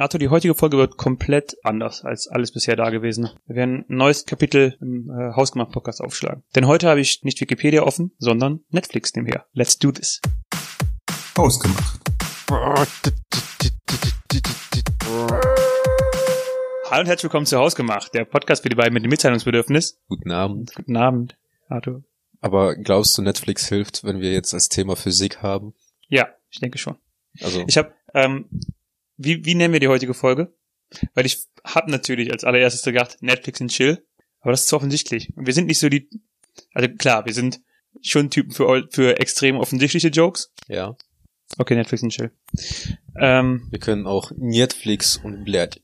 Arthur, die heutige Folge wird komplett anders als alles bisher dagewesene. Wir werden ein neues Kapitel im äh, Hausgemacht-Podcast aufschlagen. Denn heute habe ich nicht Wikipedia offen, sondern Netflix nebenher. Let's do this. Hausgemacht. Hallo und herzlich willkommen zu Hausgemacht, der Podcast für die beiden mit dem Mitteilungsbedürfnis. Guten Abend. Guten Abend, Arthur. Aber glaubst du, Netflix hilft, wenn wir jetzt als Thema Physik haben? Ja, ich denke schon. Also, Ich habe, ähm, wie, wie nennen wir die heutige Folge? Weil ich habe natürlich als allererstes gedacht, Netflix und Chill, aber das ist zu offensichtlich. Und wir sind nicht so die, also klar, wir sind schon Typen für, für extrem offensichtliche Jokes. ja. Okay, Netflix und Chill. Ähm, Wir können auch Netflix und Blät.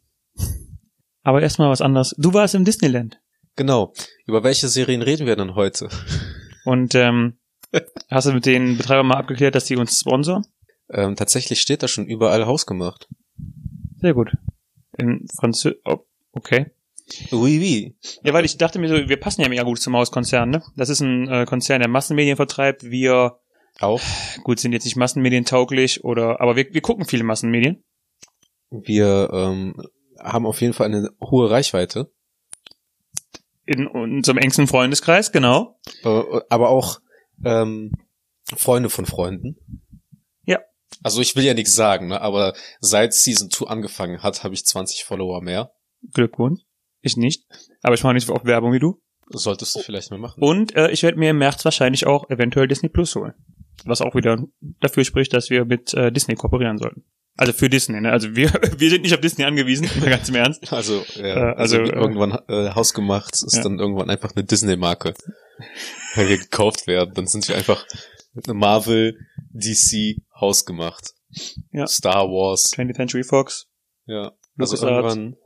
aber erstmal was anderes. Du warst im Disneyland Genau. Über welche Serien reden wir denn heute? und ähm, hast du mit den Betreibern mal abgeklärt, dass die uns sponsoren? Ähm, tatsächlich steht da schon überall hausgemacht. Sehr gut. In Franzö oh, okay. Oui, oui. Ja, weil ich dachte mir so, wir passen ja mega gut zum Hauskonzern, ne? Das ist ein äh, Konzern, der Massenmedien vertreibt. Wir, Auch. gut, sind jetzt nicht massenmedientauglich oder, aber wir, wir gucken viele Massenmedien. Wir ähm, haben auf jeden Fall eine hohe Reichweite. In unserem engsten Freundeskreis, genau. Äh, aber auch ähm, Freunde von Freunden. Also ich will ja nichts sagen, ne? aber seit Season 2 angefangen hat, habe ich 20 Follower mehr. Glückwunsch. Ich nicht. Aber ich mache nicht so oft Werbung wie du. Solltest du vielleicht mal machen. Und äh, ich werde mir im März wahrscheinlich auch eventuell Disney Plus holen. Was auch wieder dafür spricht, dass wir mit äh, Disney kooperieren sollten. Also für Disney, ne? Also wir, wir sind nicht auf Disney angewiesen, mal ganz im Ernst. Also, ja, Äh, also, also, äh, irgendwann äh, hausgemacht ist ja. dann irgendwann einfach eine Disney-Marke, weil wir gekauft werden. Dann sind wir einfach Marvel, DC, hausgemacht. Ja. Star Wars. 20th Century Fox. Ja. Also LucasArts. irgendwann.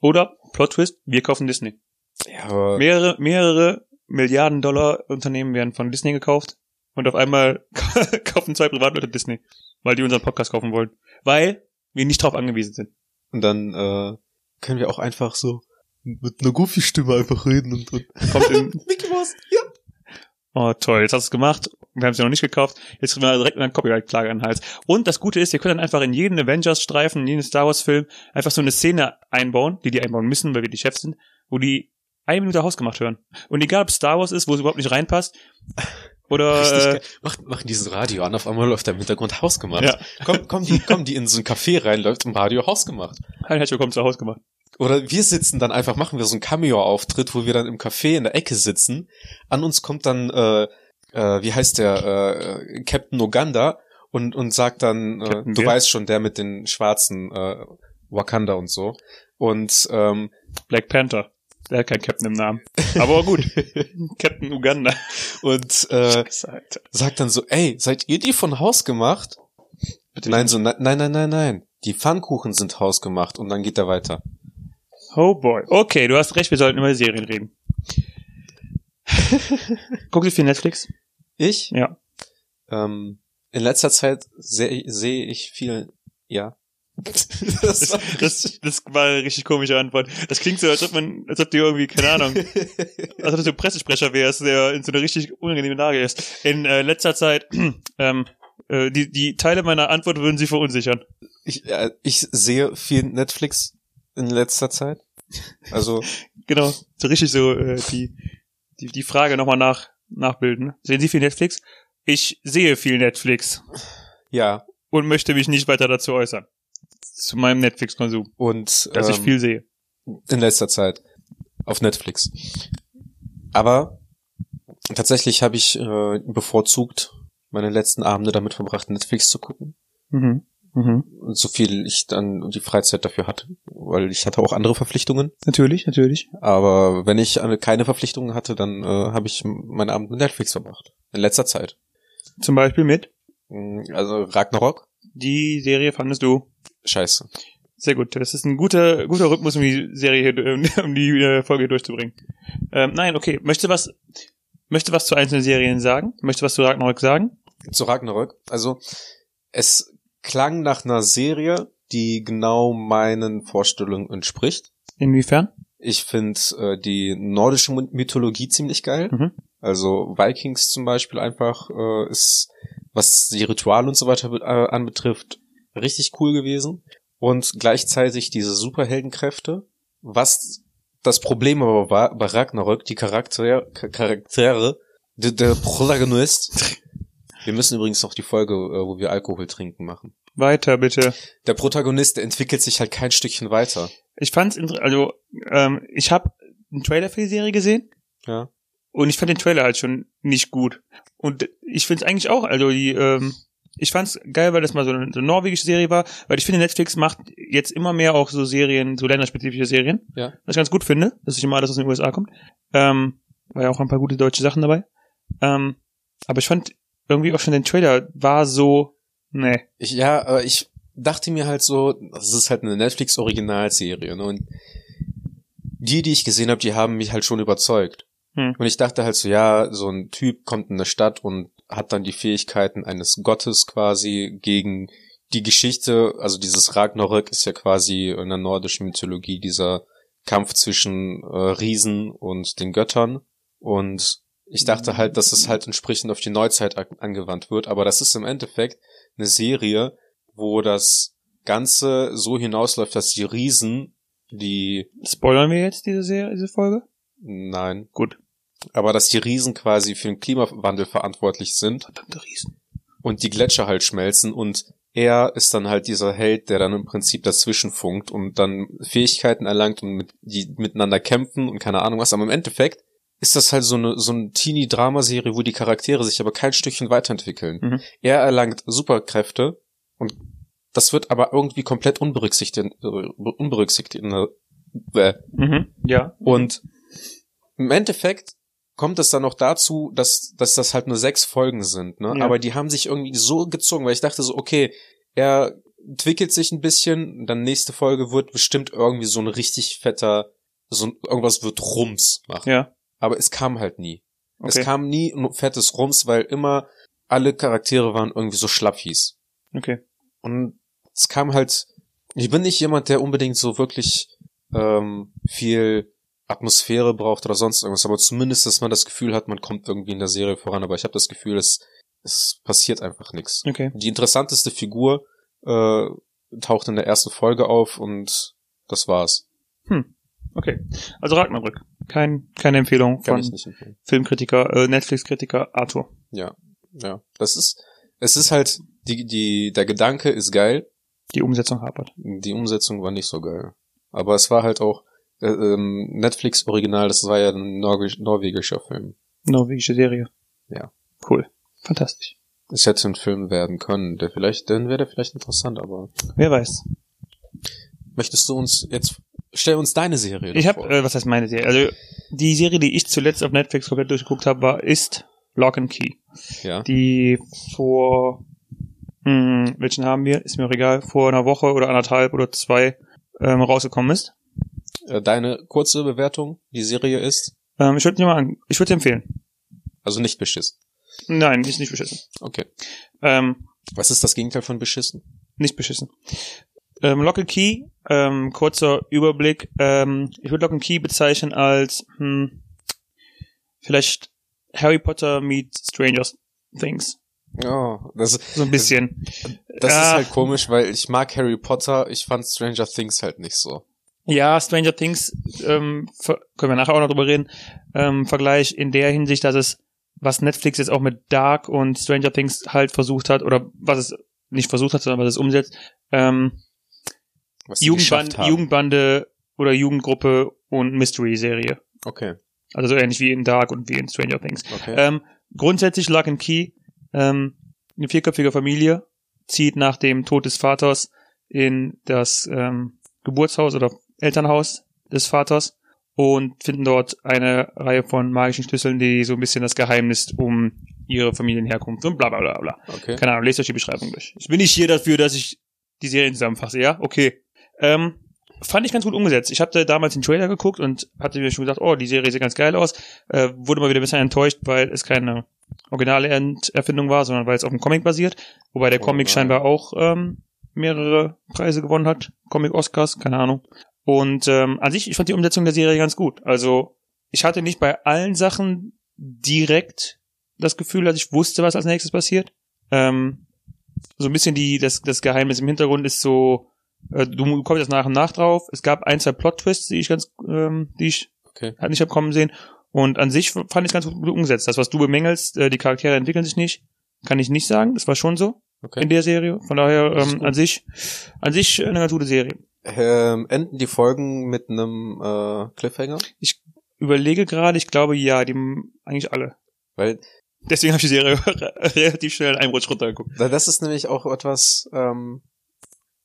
Oder, Plot Twist, wir kaufen Disney. Ja, aber Mehrere, mehrere Milliarden Dollar Unternehmen werden von Disney gekauft und auf einmal kaufen zwei Privatleute Disney, weil die unseren Podcast kaufen wollen. Weil wir nicht drauf angewiesen sind. und dann äh, können wir auch einfach so mit einer Goofy-Stimme einfach reden und, und Kommt in, Mickey Mouse, ja. Oh toll, jetzt hast du es gemacht. Wir haben es ja noch nicht gekauft. Jetzt kriegen wir direkt eine Copyright-Klage an den Hals. Und das Gute ist, ihr könnt dann einfach in jeden Avengers-Streifen, in jeden Star Wars-Film einfach so eine Szene einbauen, die die einbauen müssen, weil wir die Chefs sind, wo die eine Minute Hausgemacht hören. Und egal, ob Star Wars ist, wo es überhaupt nicht reinpasst, oder äh, geil. Mach, machen dieses Radio an, auf einmal läuft da im Hintergrund hausgemacht. Ja. Komm, komm, die, komm, die in so ein Café rein, läuft im Radio hausgemacht. Herzlich willkommen zu Haus gemacht. Oder wir sitzen dann einfach, machen wir so einen Cameo-Auftritt, wo wir dann im Café in der Ecke sitzen. An uns kommt dann, äh, äh, wie heißt der, äh, Captain Uganda und, und sagt dann, äh, du weißt schon, der mit den schwarzen äh, Wakanda und so. Und ähm, Black Panther. Der hat keinen Captain im Namen. Aber gut. Captain Uganda. und äh, Scheiße, sagt dann so, ey, seid ihr die von Haus gemacht? Bitte Nein, so, ne- nein, nein, nein, nein. Die Pfannkuchen sind hausgemacht und dann geht er weiter. Oh boy. Okay, du hast recht, wir sollten über Serien reden. Guckst du viel Netflix? Ich? Ja. Ähm, in letzter Zeit sehe sehe ich viel, ja. das war das, das war eine richtig komische Antwort. Das klingt so, als ob man, als ob du irgendwie, keine Ahnung, als ob du ein Pressesprecher wärst, der in so eine richtig unangenehme Lage ist. In äh, letzter Zeit, ähm, äh, die, die Teile meiner Antwort würden sie verunsichern. ich, äh, ich sehe viel Netflix in letzter Zeit. Also, Genau, so richtig so äh, die, die, die Frage nochmal nach, nachbilden. Sehen Sie viel Netflix? Ich sehe viel Netflix ja. und möchte mich nicht weiter dazu äußern. Zu meinem Netflix-Konsum, Und dass ich ähm, viel sehe. in letzter Zeit auf Netflix. Aber tatsächlich habe ich äh, bevorzugt, meine letzten Abende damit verbracht, Netflix zu gucken. Mhm. Mhm. So viel ich dann die Freizeit dafür hatte, weil ich hatte auch andere Verpflichtungen. Natürlich, natürlich. Aber wenn ich eine- keine Verpflichtungen hatte, dann äh, habe ich meinen Abend mit Netflix verbracht. In letzter Zeit. Zum Beispiel mit, Mm, Also Ragnarok? die Serie fandest du Scheiße. sehr gut. Das ist ein guter, guter Rhythmus, um die Serie, hier, um die äh, Folge durchzubringen. Ähm, nein, okay. Möchtest du was, möchtest du was zu einzelnen Serien sagen? Möchtest du was zu Ragnarok sagen? Zu Ragnarok. Also es klang nach einer Serie, die genau meinen Vorstellungen entspricht. Inwiefern? Ich finde äh, die nordische My- Mythologie ziemlich geil. Mhm. Also Vikings zum Beispiel einfach äh, ist, was die Rituale und so weiter äh, anbetrifft, richtig cool gewesen. und gleichzeitig diese Superheldenkräfte. Was das Problem aber war bei Ragnarök, die Charaktere, Charaktere, der, der Protagonist. Wir müssen übrigens noch die Folge, äh, wo wir Alkohol trinken, machen. Weiter, bitte. Der Protagonist, der entwickelt sich halt kein Stückchen weiter. Ich fand's, also, ähm, ich habe einen Trailer für die Serie gesehen Ja. und ich fand den Trailer halt schon nicht gut. Und ich find's eigentlich auch, also die, ähm, ich fand's geil, weil das mal so eine, so eine norwegische Serie war, weil ich finde, Netflix macht jetzt immer mehr auch so Serien, so länderspezifische Serien. Ja. Was ich ganz gut finde, dass nicht immer alles aus den USA kommt. Ähm, war ja auch ein paar gute deutsche Sachen dabei. Ähm, aber ich fand irgendwie auch schon den Trailer war so, nee. Ich, ja, äh, ich dachte mir halt so, das ist halt eine Netflix-Originalserie, ne? Und die, die ich gesehen habe, die haben mich halt schon überzeugt. Hm. Und ich dachte halt so, ja, so ein Typ kommt in eine Stadt und hat dann die Fähigkeiten eines Gottes quasi gegen die Geschichte, also dieses Ragnarök ist ja quasi in der nordischen Mythologie dieser Kampf zwischen äh, Riesen und den Göttern. Und ich dachte halt, dass es halt entsprechend auf die Neuzeit angewandt wird, aber das ist im Endeffekt eine Serie, wo das Ganze so hinausläuft, dass die Riesen, die, Spoilern wir jetzt diese Serie, diese Folge? nein, Gut. aber dass die Riesen quasi für den Klimawandel verantwortlich sind Verdammte Riesen. und die Gletscher halt schmelzen und er ist dann halt dieser Held, der dann im Prinzip dazwischen funkt und dann Fähigkeiten erlangt und mit, die miteinander kämpfen und keine Ahnung was, aber im Endeffekt ist das halt so eine, so eine Teenie-Drama-Serie, wo die Charaktere sich aber kein Stückchen weiterentwickeln. Mhm. Er erlangt Superkräfte und das wird aber irgendwie komplett unberücksichtigt, unberücksichtigt. Äh, Mhm. Ja. und im Endeffekt kommt es dann noch dazu, dass, dass das halt nur sechs Folgen sind, ne? Ja. Aber die haben sich irgendwie so gezogen, weil ich dachte so, okay, er entwickelt sich ein bisschen, dann nächste Folge wird bestimmt irgendwie so ein richtig fetter, so ein, irgendwas wird Rums machen. Ja. Aber es kam halt nie. Es Okay. kam nie ein fettes Rums, weil immer alle Charaktere waren irgendwie so schlappis. Okay. Und es kam halt, ich bin nicht jemand, der unbedingt so wirklich ähm, viel Atmosphäre braucht oder sonst irgendwas, aber zumindest, dass man das Gefühl hat, man kommt irgendwie in der Serie voran, aber ich habe das Gefühl, es, es passiert einfach nichts. Okay. Die interessanteste Figur äh, taucht in der ersten Folge auf und das war's. Okay. Also Ragnarök. Kein, keine Empfehlung Kann von. Filmkritiker, äh, Netflix-Kritiker Arthur. Ja, ja. Das ist, es ist halt, die, die, der Gedanke ist geil, Die Umsetzung hapert. Die Umsetzung war nicht so geil. Aber es war halt auch äh, ähm, Netflix Original, das war ja ein Norwegisch, norwegischer Film. Norwegische Serie. Ja. Cool. Fantastisch. Es hätte ein Film werden können, der vielleicht, dann wäre der vielleicht interessant, aber Wer weiß. möchtest du uns jetzt, stell uns deine Serie Ich vor. äh, was heißt meine Serie? Also die Serie, die ich zuletzt auf Netflix komplett durchgeguckt habe, war ist Lock and Key. ja. Die vor mh, welchen haben wir? Ist mir auch egal. Vor einer Woche oder anderthalb oder zwei ähm, rausgekommen ist. Äh, Deine kurze Bewertung, die Serie ist, Ähm, ich würde dir mal an, ich würde empfehlen. also nicht beschissen. Nein, ist nicht beschissen. Okay. Ähm, Was ist das Gegenteil von beschissen? nicht beschissen. Ähm, Lock and Key, ähm, kurzer Überblick. Ähm, ich würde Lock and Key bezeichnen als hm, vielleicht Harry Potter meets Stranger Things. Oh, das, So ein bisschen. das Ja. ist halt komisch, weil ich mag Harry Potter, ich fand Stranger Things halt nicht so. Ja, Stranger Things, ähm, können wir nachher auch noch drüber reden, ähm, Vergleich in der Hinsicht, dass es, was Netflix jetzt auch mit Dark und Stranger Things halt versucht hat, oder was es nicht versucht hat, sondern was es umsetzt, ähm, Was Jugendband. Jugendbande oder Jugendgruppe und Mystery-Serie. Okay, Also so ähnlich wie in Dark und wie in Stranger Things. okay. Ähm, grundsätzlich Lock and Key, ähm, eine vierköpfige Familie zieht nach dem Tod des Vaters in das ähm, Geburtshaus oder Elternhaus des Vaters und finden dort eine Reihe von magischen Schlüsseln, die so ein bisschen das Geheimnis um ihre Familienherkunft und bla bla bla bla. okay. Keine Ahnung, lest euch die Beschreibung durch. Ich bin nicht hier dafür, dass ich die Serien zusammenfasse, ja? Okay. Ähm, fand ich ganz gut umgesetzt. Ich hatte damals den Trailer geguckt und hatte mir schon gedacht, oh, die Serie sieht ganz geil aus. Äh, wurde mal wieder ein bisschen enttäuscht, weil es keine originale Erfindung war, sondern weil es auf dem Comic basiert. Wobei der Oh Comic nein. scheinbar auch ähm, mehrere Preise gewonnen hat. Comic-Oscars, keine Ahnung. Und ähm, an sich, ich fand die Umsetzung der Serie ganz gut. Also ich hatte nicht bei allen Sachen direkt das Gefühl, dass ich wusste, was als nächstes passiert. Ähm, so ein bisschen die, das, das Geheimnis im Hintergrund ist so Äh, du kommst jetzt nach und nach drauf. Es gab ein, zwei Plot-Twists, die ich ganz, ähm, die ich Okay. halt nicht hab kommen sehen. Und an sich fand ich es ganz gut umgesetzt. Das, was du bemängelst, äh, die Charaktere entwickeln sich nicht, kann ich nicht sagen. Das war schon so Okay. in der Serie. Von daher ähm, an sich, an sich eine ganz gute Serie. Ähm, enden die Folgen mit einem äh, Cliffhanger? Überlege gerade, ich glaube ja, die eigentlich alle. Weil Deswegen habe ich die Serie relativ schnell in einem Rutsch runtergeguckt. Weil das ist nämlich auch etwas, ähm,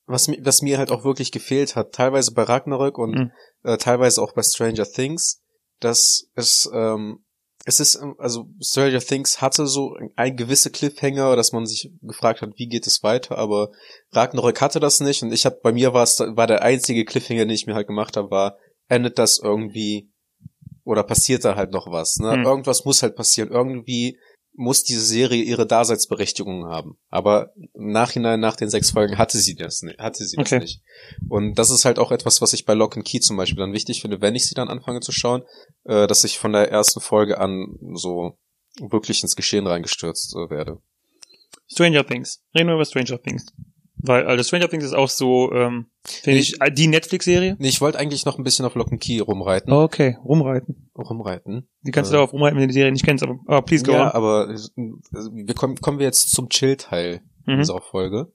was, was mir halt auch wirklich gefehlt hat. Teilweise bei Ragnarök und Mhm. äh, teilweise auch bei Stranger Things, dass es, ähm, es ist, ähm, also Stranger Things hatte so ein gewisse Cliffhanger, dass man sich gefragt hat, wie geht es weiter, aber Ragnarök hatte das nicht und ich habe bei mir war es war der einzige Cliffhanger, den ich mir halt gemacht habe, war endet das irgendwie oder passiert da halt noch was, ne? Mhm. Irgendwas muss halt passieren, irgendwie muss diese Serie ihre Daseinsberechtigung haben. Aber im Nachhinein, nach den sechs Folgen, hatte sie das nicht. Hatte sie Okay. das nicht. Und das ist halt auch etwas, was ich bei Lock and Key zum Beispiel dann wichtig finde, wenn ich sie dann anfange zu schauen, äh, dass ich von der ersten Folge an so wirklich ins Geschehen reingestürzt äh, werde. Stranger Things. Reden wir über Stranger Things. Weil, also Stranger Things ist auch so, ähm, finde ich, äh, die Netflix-Serie. Nee, ich wollte eigentlich noch ein bisschen auf Lock and Key rumreiten. Okay, rumreiten. Rumreiten. Die kannst Äh. du darauf rumreiten, wenn du die Serie nicht kennst, aber, aber please go Ja, on. aber äh, wir kommen, kommen wir jetzt zum Chill-Teil Mhm. unserer Folge.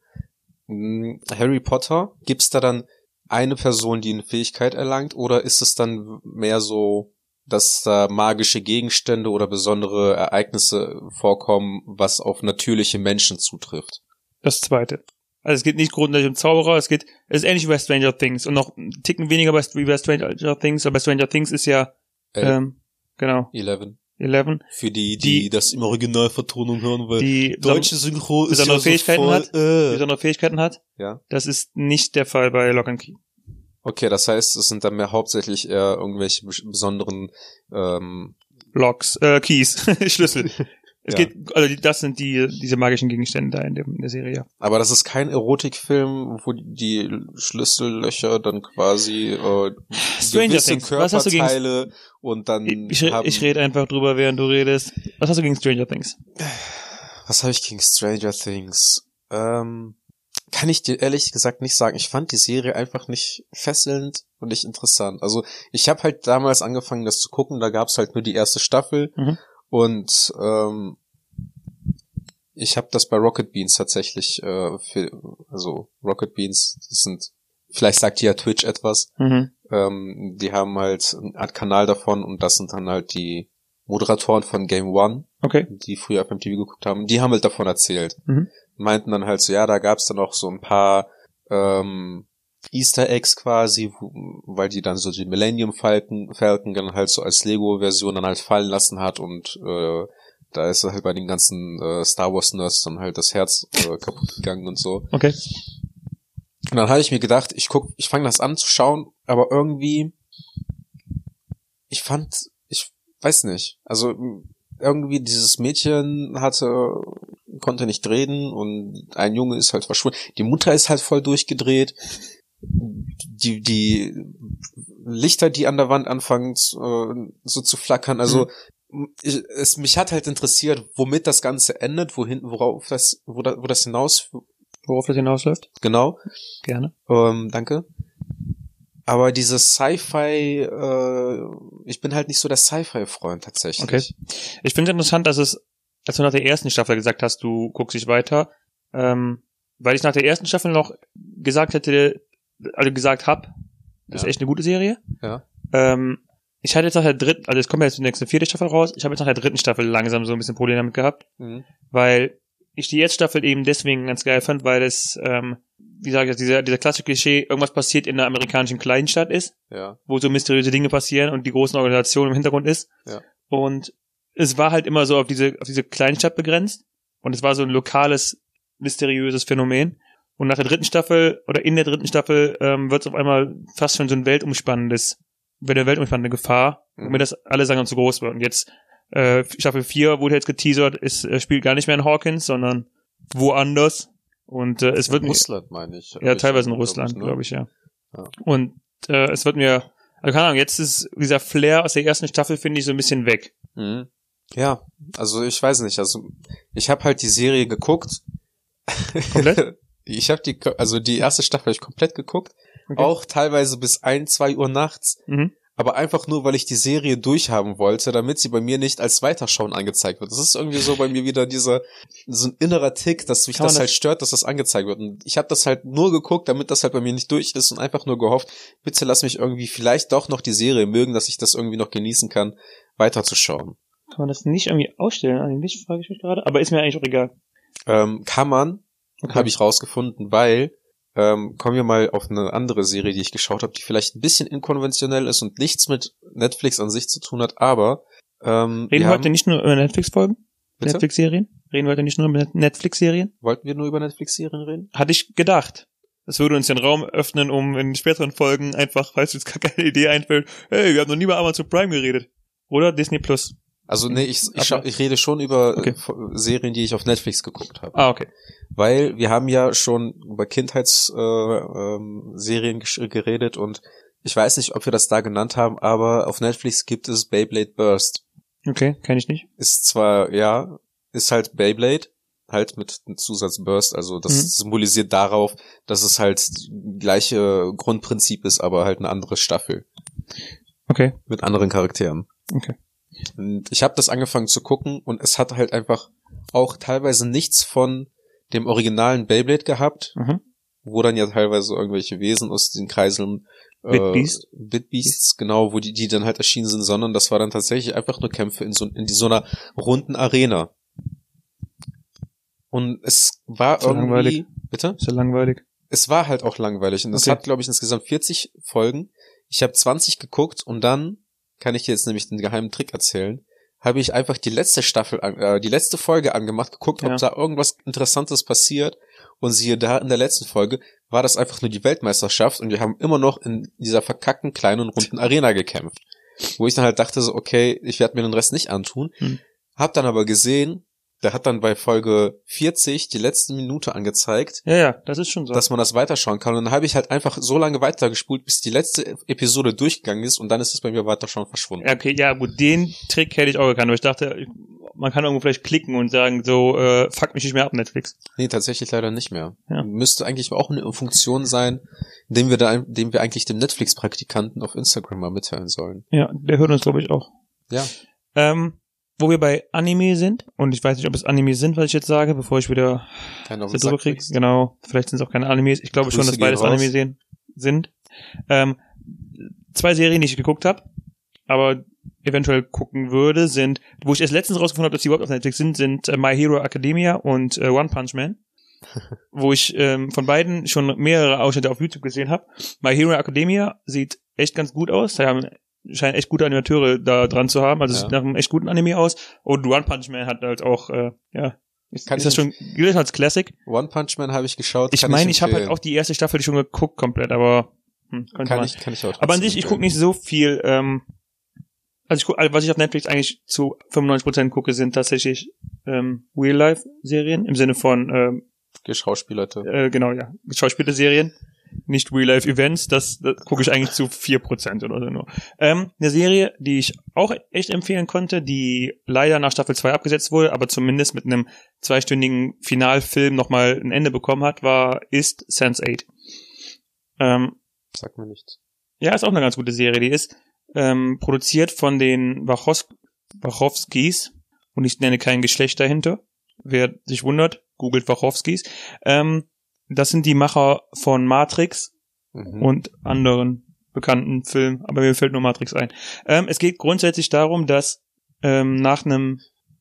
Mm, Harry Potter, gibt's da dann eine Person, die eine Fähigkeit erlangt, oder ist es dann mehr so, dass da magische Gegenstände oder besondere Ereignisse vorkommen, was auf natürliche Menschen zutrifft? Das zweite. Also es geht nicht grundsätzlich um Zauberer, es geht, es ist ähnlich wie bei Stranger Things und noch einen Ticken weniger bei, wie bei Stranger Things, aber bei Stranger Things ist ja, Elf, ähm, genau, Eleven. Eleven, Für die, die, die- das im Originalvertonung hören wollen. die Synchro ist besondere Fähigkeiten hat. Äh. besondere Fähigkeiten hat. Ja. Das ist nicht der Fall bei Lock and Key. Okay, das heißt, es sind dann mehr hauptsächlich eher irgendwelche bes- besonderen ähm, Locks, äh, Keys, Schlüssel. Es Ja. geht, also das sind die, diese magischen Gegenstände da in, dem, in der Serie, ja. Aber das ist kein Erotikfilm, wo die Schlüssellöcher dann quasi äh, Stranger Things. Was hast du gegen- und dann Ich, ich, ich rede einfach drüber, während du redest. Was hast du gegen Stranger Things? Was habe ich gegen Stranger Things? Ähm, kann ich dir ehrlich gesagt nicht sagen. Ich fand die Serie einfach nicht fesselnd und nicht interessant. Also ich habe halt damals angefangen, das zu gucken. Da gab's halt nur die erste Staffel Mhm. Und ähm, ich habe das bei Rocket Beans tatsächlich äh, für, also Rocket Beans, das sind, vielleicht sagt ja Twitch etwas. Mhm. Ähm, die haben halt eine Art Kanal davon und das sind dann halt die Moderatoren von Game One Okay. die früher auf MTV geguckt haben, die haben halt davon erzählt. Mhm. Meinten dann halt so, ja, da gab's dann auch so ein paar ähm, Easter Eggs quasi, weil die dann so die Millennium Falcon, Falcon dann halt so als Lego-Version dann halt fallen lassen hat und äh, da ist halt bei den ganzen äh, Star Wars Nerds dann halt das Herz äh, kaputt gegangen und so. Okay. Und dann habe ich mir gedacht, ich guck, ich fange das an zu schauen, aber irgendwie, ich fand, ich weiß nicht, also irgendwie dieses Mädchen hatte, konnte nicht reden und ein Junge ist halt verschwunden. Die Mutter ist halt voll durchgedreht. Die, die Lichter, die an der Wand anfangen äh, so zu flackern, also ich, es mich hat halt interessiert, womit das Ganze endet, wohin, worauf das, wo, da, wo das hinaus, Worauf das hinausläuft? genau. Gerne. Ähm, danke. Aber dieses Sci-Fi, äh, ich bin halt nicht so der Sci-Fi-Freund tatsächlich. Okay. Ich finde es interessant, dass es, als du nach der ersten Staffel gesagt hast, du guckst dich weiter, ähm, weil ich nach der ersten Staffel noch gesagt hätte, also gesagt hab, das Ja. ist echt eine gute Serie. Ja. Ähm, ich hatte jetzt nach der dritten, also es kommt ja jetzt die nächste vierte Staffel raus, ich habe jetzt nach der dritten Staffel langsam so ein bisschen Probleme damit gehabt, Mhm. weil ich die jetzt Staffel eben deswegen ganz geil fand, weil es, ähm, wie sage ich das, dieser, dieser klassische Klischee, irgendwas passiert in einer amerikanischen Kleinstadt ist Ja. wo so mysteriöse Dinge passieren und die großen Organisationen im Hintergrund ist. Ja. Und es war halt immer so auf diese, auf diese Kleinstadt begrenzt. Und es war so ein lokales, mysteriöses Phänomen. Und nach der dritten Staffel oder in der dritten Staffel ähm, wird es auf einmal fast schon so ein weltumspannendes, eine weltumspannende Gefahr, Mhm. womit das alle sagen zu groß wird. Und jetzt äh, Staffel 4 wurde jetzt geteasert, ist, äh, spielt gar nicht mehr in Hawkins, sondern woanders. Und äh, es wird in mir- Russland, meine ich. ja, teilweise in Glaub Russland, ne? glaube ich, ja. Ja. Und äh, es wird mir, also keine Ahnung, jetzt ist dieser Flair aus der ersten Staffel, finde ich, so ein bisschen weg. Mhm. Ja, also ich weiß nicht, also ich habe halt die Serie geguckt. Komplett? Ich habe die, also die erste Staffel ich komplett geguckt, Okay. auch teilweise bis ein, zwei Uhr nachts, Mhm. aber einfach nur, weil ich die Serie durchhaben wollte, damit sie bei mir nicht als Weiterschauen angezeigt wird. Das ist irgendwie so bei mir wieder dieser so ein innerer Tick, dass mich das das- halt stört, dass das angezeigt wird. Und ich habe das halt nur geguckt, damit das halt bei mir nicht durch ist und einfach nur gehofft, bitte lass mich irgendwie vielleicht doch noch die Serie mögen, dass ich das irgendwie noch genießen kann, weiterzuschauen. Kann man das nicht irgendwie ausstellen eigentlich, frage ich mich gerade. Aber ist mir eigentlich auch egal. Ähm, kann man, Okay. habe ich rausgefunden, weil ähm, kommen wir mal auf eine andere Serie, die ich geschaut habe, die vielleicht ein bisschen inkonventionell ist und nichts mit Netflix an sich zu tun hat, aber ähm, Reden wir wir haben, heute nicht nur über Netflix-Folgen? Netflix-Serien? Reden wir heute nicht nur über Net- Netflix-Serien? wollten wir nur über Netflix-Serien reden? Hatte ich gedacht. Das würde uns den Raum öffnen, um in späteren Folgen einfach, falls uns gar keine Idee einfällt, hey, wir haben noch nie über Amazon Prime geredet. Oder Disney Plus. Also nee, ich, ich, schau, ich rede schon über Okay. äh, Serien, die ich auf Netflix geguckt habe. Ah, okay. Weil wir haben ja schon über Kindheitsserien äh, ähm, geredet und ich weiß nicht, ob wir das da genannt haben, aber auf Netflix gibt es Beyblade Burst. Okay, kenne ich nicht. Ist zwar, ja, ist halt Beyblade, halt mit einem Zusatz Burst, also das Mhm. symbolisiert darauf, dass es halt gleiche Grundprinzip ist, aber halt eine andere Staffel Okay. mit anderen Charakteren. Okay. Und ich habe das angefangen zu gucken und es hat halt einfach auch teilweise nichts von dem originalen Beyblade gehabt, Mhm. wo dann ja teilweise irgendwelche Wesen aus den Kreiseln äh, Bitbeast? Bitbeasts, genau, wo die, die dann halt erschienen sind, sondern das war dann tatsächlich einfach nur Kämpfe in so, in so einer runden Arena. Und es war So irgendwie, langweilig. bitte? Ist ja langweilig. Es war halt auch langweilig und es Okay. hat, glaube ich, insgesamt 40 Folgen. Ich habe 20 geguckt und dann kann ich dir jetzt nämlich den geheimen Trick erzählen. Habe ich einfach die letzte Staffel, an- äh, die letzte Folge angemacht, geguckt, Ja. ob da irgendwas Interessantes passiert. Und siehe da, in der letzten Folge war das einfach nur die Weltmeisterschaft und wir haben immer noch in dieser verkackten kleinen runden Arena gekämpft. Wo ich dann halt dachte so, okay, ich werde mir den Rest nicht antun. Hm. Hab dann aber gesehen, der hat dann bei Folge 40 die letzte Minute angezeigt Ja, ja, das ist schon so. dass man das weiterschauen kann. Und dann habe ich halt einfach so lange weitergespult, bis die letzte Episode durchgegangen ist und dann ist es bei mir weiter schon verschwunden. Okay, ja, gut, den Trick hätte ich auch gekannt, aber ich dachte, man kann irgendwo vielleicht klicken und sagen, so, äh, fuck mich nicht mehr ab, Netflix. Nee, tatsächlich leider nicht mehr. Ja. Müsste eigentlich auch eine Funktion sein, indem wir da, indem wir eigentlich dem Netflix-Praktikanten auf Instagram mal mitteilen sollen. Ja, der hört uns, glaube ich, auch. Ja. Ähm, wo wir bei Anime sind, und ich weiß nicht, ob es Anime sind, was ich jetzt sage, bevor ich wieder drüber kriege. Genau, vielleicht sind es auch keine Animes. Ich glaube schon, Grüße dass beides raus. Anime sehen, sind. Ähm, zwei Serien, die ich geguckt habe, aber eventuell gucken würde, sind, wo ich erst letztens rausgefunden habe, dass die überhaupt auf Netflix sind, sind äh, My Hero Academia und äh, One Punch Man. wo ich ähm, von beiden schon mehrere Ausschnitte auf YouTube gesehen habe. My Hero Academia sieht echt ganz gut aus. Da haben scheinen echt gute Animateure da dran zu haben. Also Ja. sieht nach einem echt guten Anime aus. Und One Punch Man hat halt auch, äh, ja, ist, ist ich das schon, gilt als Classic? One Punch Man habe ich geschaut. Ich meine, ich habe halt auch die erste Staffel schon geguckt komplett, aber hm, kann man. ich, kann ich auch aber an sich, ich gucke nicht so viel, ähm, also ich guck, also was ich auf Netflix eigentlich zu 95% gucke, sind tatsächlich ähm, Real-Life-Serien im Sinne von, ähm, Geschauspielerte. äh, genau, ja, Schauspielerserien, nicht Real-Life-Events, das, das gucke ich eigentlich zu 4% oder so nur. Ähm, eine Serie, die ich auch echt empfehlen konnte, die leider nach Staffel 2 abgesetzt wurde, aber zumindest mit einem zweistündigen Finalfilm nochmal ein Ende bekommen hat, war, ist Sense8. Ähm, Sag mir nichts. ja, ist auch eine ganz gute Serie. Die ist ähm, produziert von den Wachos Wachowskis und ich nenne kein Geschlecht dahinter. Wer sich wundert, googelt Wachowskis. Ähm, das sind die Macher von Matrix Mhm. und anderen bekannten Filmen, aber mir fällt nur Matrix ein. Ähm, es geht grundsätzlich darum, dass ähm, nach einem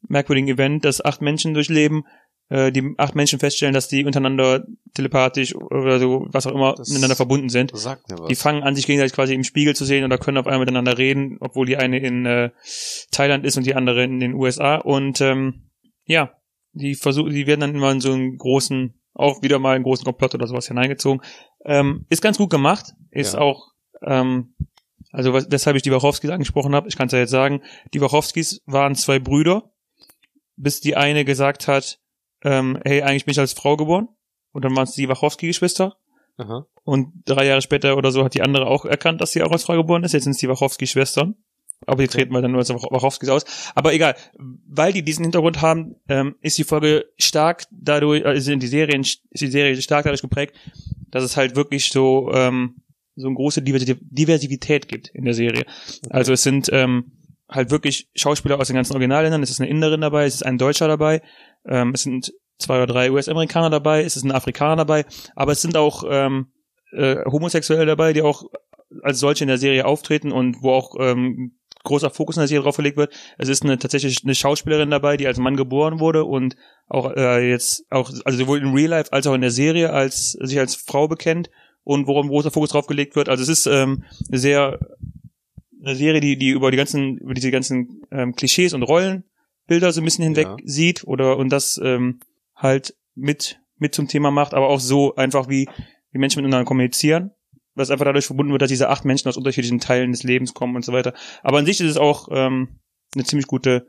merkwürdigen Event, das acht Menschen durchleben, äh, die acht Menschen feststellen, dass die untereinander telepathisch oder so, was auch immer, Das- miteinander verbunden sind. Sagt mir was. Die fangen an, sich gegenseitig quasi im Spiegel zu sehen oder können auf einmal miteinander reden, obwohl die eine in äh, Thailand ist und die andere in den USA. Und ähm, ja, die versuchen, die werden dann immer in so einen großen, auch wieder mal einen großen Komplott oder sowas hineingezogen. Ähm, ist ganz gut gemacht, ist Ja. auch, ähm, also was, weshalb ich die Wachowskis angesprochen habe, ich kann es ja jetzt sagen, die Wachowskis waren zwei Brüder, bis die eine gesagt hat, ähm, hey, eigentlich bin ich als Frau geboren. Und dann waren es die Wachowski-Geschwister. Und drei Jahre später oder so hat die andere auch erkannt, dass sie auch als Frau geboren ist. Jetzt sind es die Wachowski-Schwestern. Aber die treten wir dann nur als Wachowskis aus. Aber egal, weil die diesen Hintergrund haben, ähm, ist die Folge stark dadurch, äh, sind die Serien, ist die Serie stark dadurch geprägt, dass es halt wirklich so, ähm, so eine große Diversität, gibt in der Serie. Also es sind ähm, halt wirklich Schauspieler aus den ganzen Originalländern, es ist eine Inderin dabei, es ist ein Deutscher dabei, ähm, es sind zwei oder drei US-Amerikaner dabei, es ist ein Afrikaner dabei, aber es sind auch ähm, äh, Homosexuelle dabei, die auch als solche in der Serie auftreten und wo auch ähm, großer Fokus in der Serie drauf gelegt wird. Es ist eine tatsächlich eine Schauspielerin dabei, die als Mann geboren wurde und auch äh, jetzt auch also sowohl in Real Life als auch in der Serie als sich als Frau bekennt und worum großer Fokus drauf gelegt wird. Also es ist ähm, eine sehr eine Serie, die die über die ganzen über diese ganzen ähm, Klischees und Rollenbilder so ein bisschen hinweg Ja. sieht oder und das ähm, halt mit mit zum Thema macht, aber auch so einfach wie wie Menschen miteinander kommunizieren, was einfach dadurch verbunden wird, dass diese acht Menschen aus unterschiedlichen Teilen des Lebens kommen und so weiter. Aber an sich ist es auch ähm, eine ziemlich gute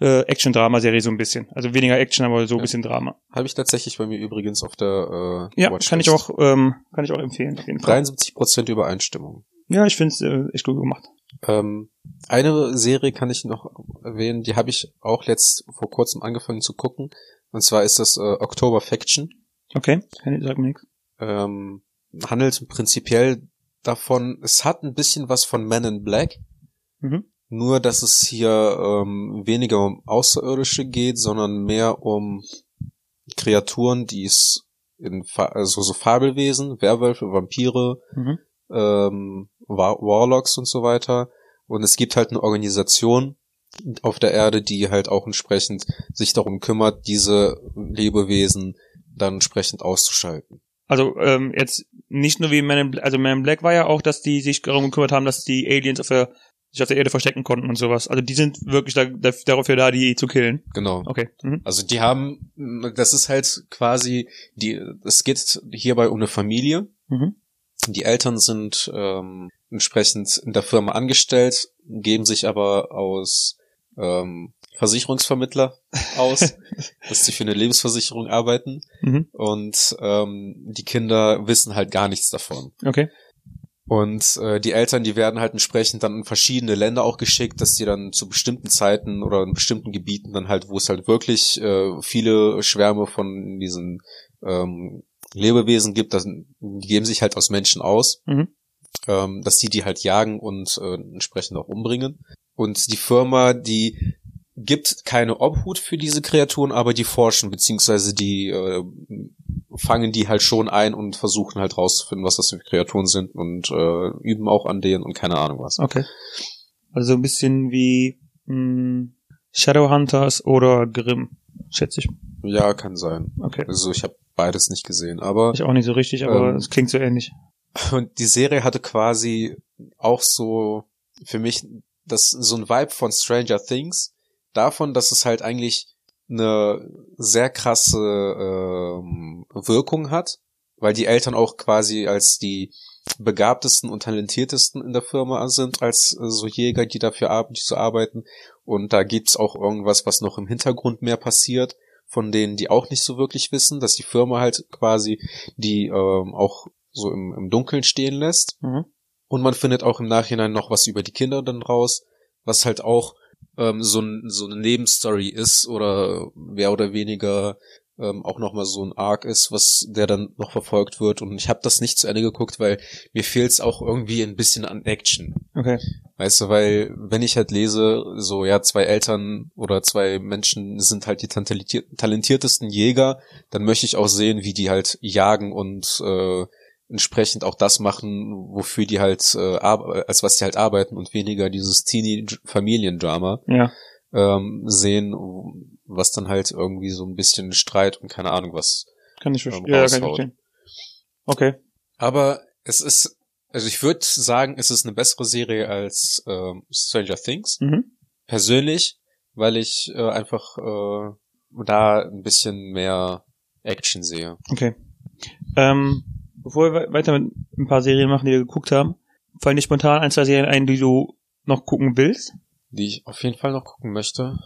äh, Action-Drama-Serie so ein bisschen. Also weniger Action, aber so ein Ja. bisschen Drama. Habe ich tatsächlich bei mir übrigens auf der äh, Ja, kann ich auch ähm, kann ich auch empfehlen auf jeden Fall. 73% Übereinstimmung. Ja, ich finde es äh, echt gut gemacht. Ähm, eine Serie kann ich noch erwähnen, die habe ich auch letzt vor kurzem angefangen zu gucken. Und zwar ist das äh, October Faction. Okay, kann ich sag mir nichts. Ähm, handelt prinzipiell davon, es hat ein bisschen was von Men in Black, Mhm. nur dass es hier ähm, weniger um Außerirdische geht, sondern mehr um Kreaturen, die es in Fa also so Fabelwesen, Werwölfe, Vampire, Mhm. ähm, War Warlocks und so weiter. Und es gibt halt eine Organisation auf der Erde, die halt auch entsprechend sich darum kümmert, diese Lebewesen dann entsprechend auszuschalten. Also ähm, jetzt nicht nur wie Man in also Man in Black war ja auch, dass die sich darum gekümmert haben, dass die Aliens auf der, sich auf der Erde verstecken konnten und sowas. Also die sind wirklich da, da, dafür da, die zu killen. Genau. Okay. Mhm. Also die haben, das ist halt quasi, die, es geht hierbei um eine Familie. Mhm. Die Eltern sind ähm, entsprechend in der Firma angestellt, geben sich aber aus ähm, Versicherungsvermittler aus, dass sie für eine Lebensversicherung arbeiten Mhm. und ähm, die Kinder wissen halt gar nichts davon. Okay. Und äh, die Eltern, die werden halt entsprechend dann in verschiedene Länder auch geschickt, dass die dann zu bestimmten Zeiten oder in bestimmten Gebieten dann halt, wo es halt wirklich äh, viele Schwärme von diesen ähm, Lebewesen gibt, das, die geben sich halt aus Menschen aus, Mhm. ähm, dass die die halt jagen und äh, entsprechend auch umbringen. Und die Firma, die gibt keine Obhut für diese Kreaturen, aber die forschen, beziehungsweise die äh, fangen die halt schon ein und versuchen halt rauszufinden, was das für Kreaturen sind und äh, üben auch an denen und keine Ahnung was. Okay. Also so ein bisschen wie mh, Shadowhunters oder Grimm, schätze ich. Ja, kann sein. Okay. Also ich habe beides nicht gesehen, aber Ich auch nicht so richtig, aber Ähm, es klingt so ähnlich. und die Serie hatte quasi auch so für mich das so ein Vibe von Stranger Things davon, dass es halt eigentlich eine sehr krasse ähm, Wirkung hat, weil die Eltern auch quasi als die begabtesten und talentiertesten in der Firma sind, als äh, so Jäger, die dafür ar die so arbeiten. Und da gibt's auch irgendwas, was noch im Hintergrund mehr passiert, von denen, die auch nicht so wirklich wissen, dass die Firma halt quasi die ähm, auch so im, im Dunkeln stehen lässt. Mhm. Und man findet auch im Nachhinein noch was über die Kinder dann raus, was halt auch ähm, so, ein, so eine Nebenstory ist oder mehr oder weniger ähm, auch nochmal so ein Arc ist, was der dann noch verfolgt wird. Und ich habe das nicht zu Ende geguckt, weil mir fehlt es auch irgendwie ein bisschen an Action. Okay. Weißt du, weil wenn ich halt lese, so ja, zwei Eltern oder zwei Menschen sind halt die talentier talentiertesten Jäger, dann möchte ich auch sehen, wie die halt jagen und äh, entsprechend auch das machen, wofür die halt äh, als was die halt arbeiten und weniger dieses Teenie-Familiendrama Ja. ähm, sehen, was dann halt irgendwie so ein bisschen Streit und keine Ahnung was. Kann ich verstehen. Ähm, Ja, kann ich verstehen. Okay. Aber es ist, also ich würde sagen, es ist eine bessere Serie als ähm, Stranger Things. Mhm. persönlich, weil ich äh, einfach äh, da ein bisschen mehr Action sehe. Okay. Ähm, bevor wir we- weiter mit ein paar Serien machen, die wir geguckt haben, fallen dir spontan ein, zwei Serien ein, die du noch gucken willst? Die ich auf jeden Fall noch gucken möchte.